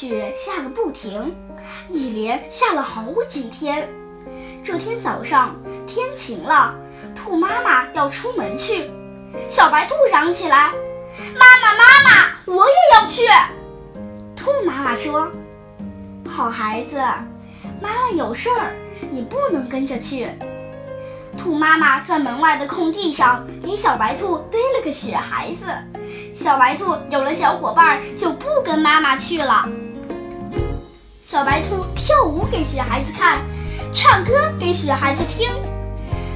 雪下个不停，一连下了好几天。这天早上天晴了，兔妈妈要出门去，小白兔嚷起来：“妈妈，妈妈，我也要去！”兔妈妈说：“好孩子，妈妈有事儿，你不能跟着去。”兔妈妈在门外的空地上给小白兔堆了个雪孩子，小白兔有了小伙伴，就不跟妈妈去了。小白兔跳舞给雪孩子看，唱歌给雪孩子听。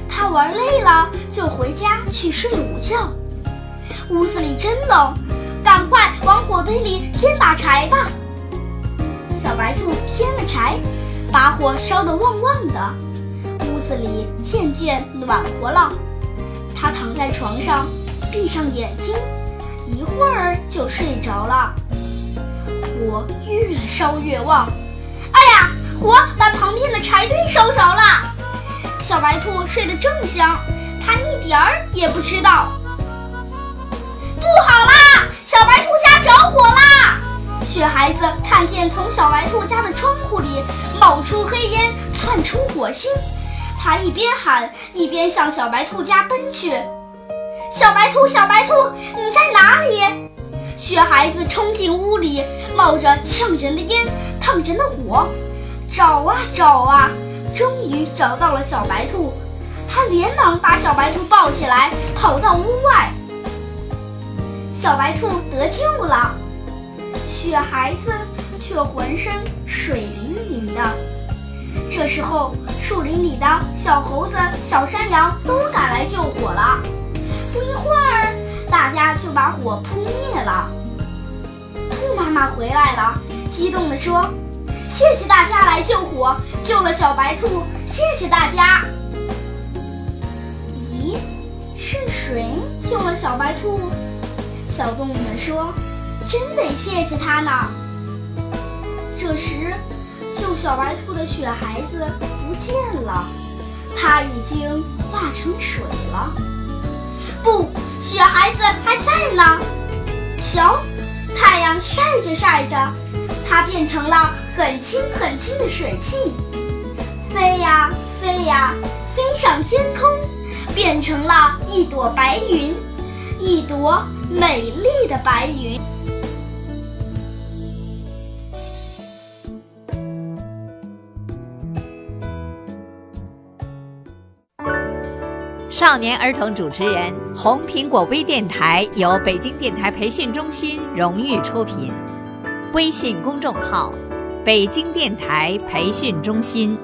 他玩累了就回家去睡午觉。屋子里真冷，赶快往火堆里添把柴吧。小白兔添了柴，把火烧得旺旺的。屋子里渐渐暖和了，它躺在床上，闭上眼睛，一会儿就睡着了。火越烧越旺，火把旁边的柴堆烧着了。小白兔睡得正香，它一点儿也不知道。不好啦，小白兔家着火啦！雪孩子看见从小白兔家的窗户里冒出黑烟，窜出火星。他一边喊一边向小白兔家奔去。小白兔，小白兔，你在哪里？雪孩子冲进屋里，冒着呛人的烟，烫人的火，找啊找啊，终于找到了小白兔。他连忙把小白兔抱起来，跑到屋外。小白兔得救了，雪孩子却浑身水淋淋的。这时候，树林里的小猴子、小山羊都赶来救火了。不一会儿，大家就把火扑灭了。兔妈妈回来了，激动地说：“谢谢大家来救火，救了小白兔，谢谢大家。”咦，是谁救了小白兔？小动物们说：“真得谢谢他呢。”这时，救小白兔的雪孩子不见了，它已经化成水了。不，雪孩子还在呢。瞧，太阳晒着晒着，它变成了很轻很轻的水汽，飞呀飞呀，飞上天空，变成了一朵白云，一朵美丽的白云。少年儿童主持人，红苹果微电台由北京电台培训中心荣誉出品，微信公众号：北京电台培训中心。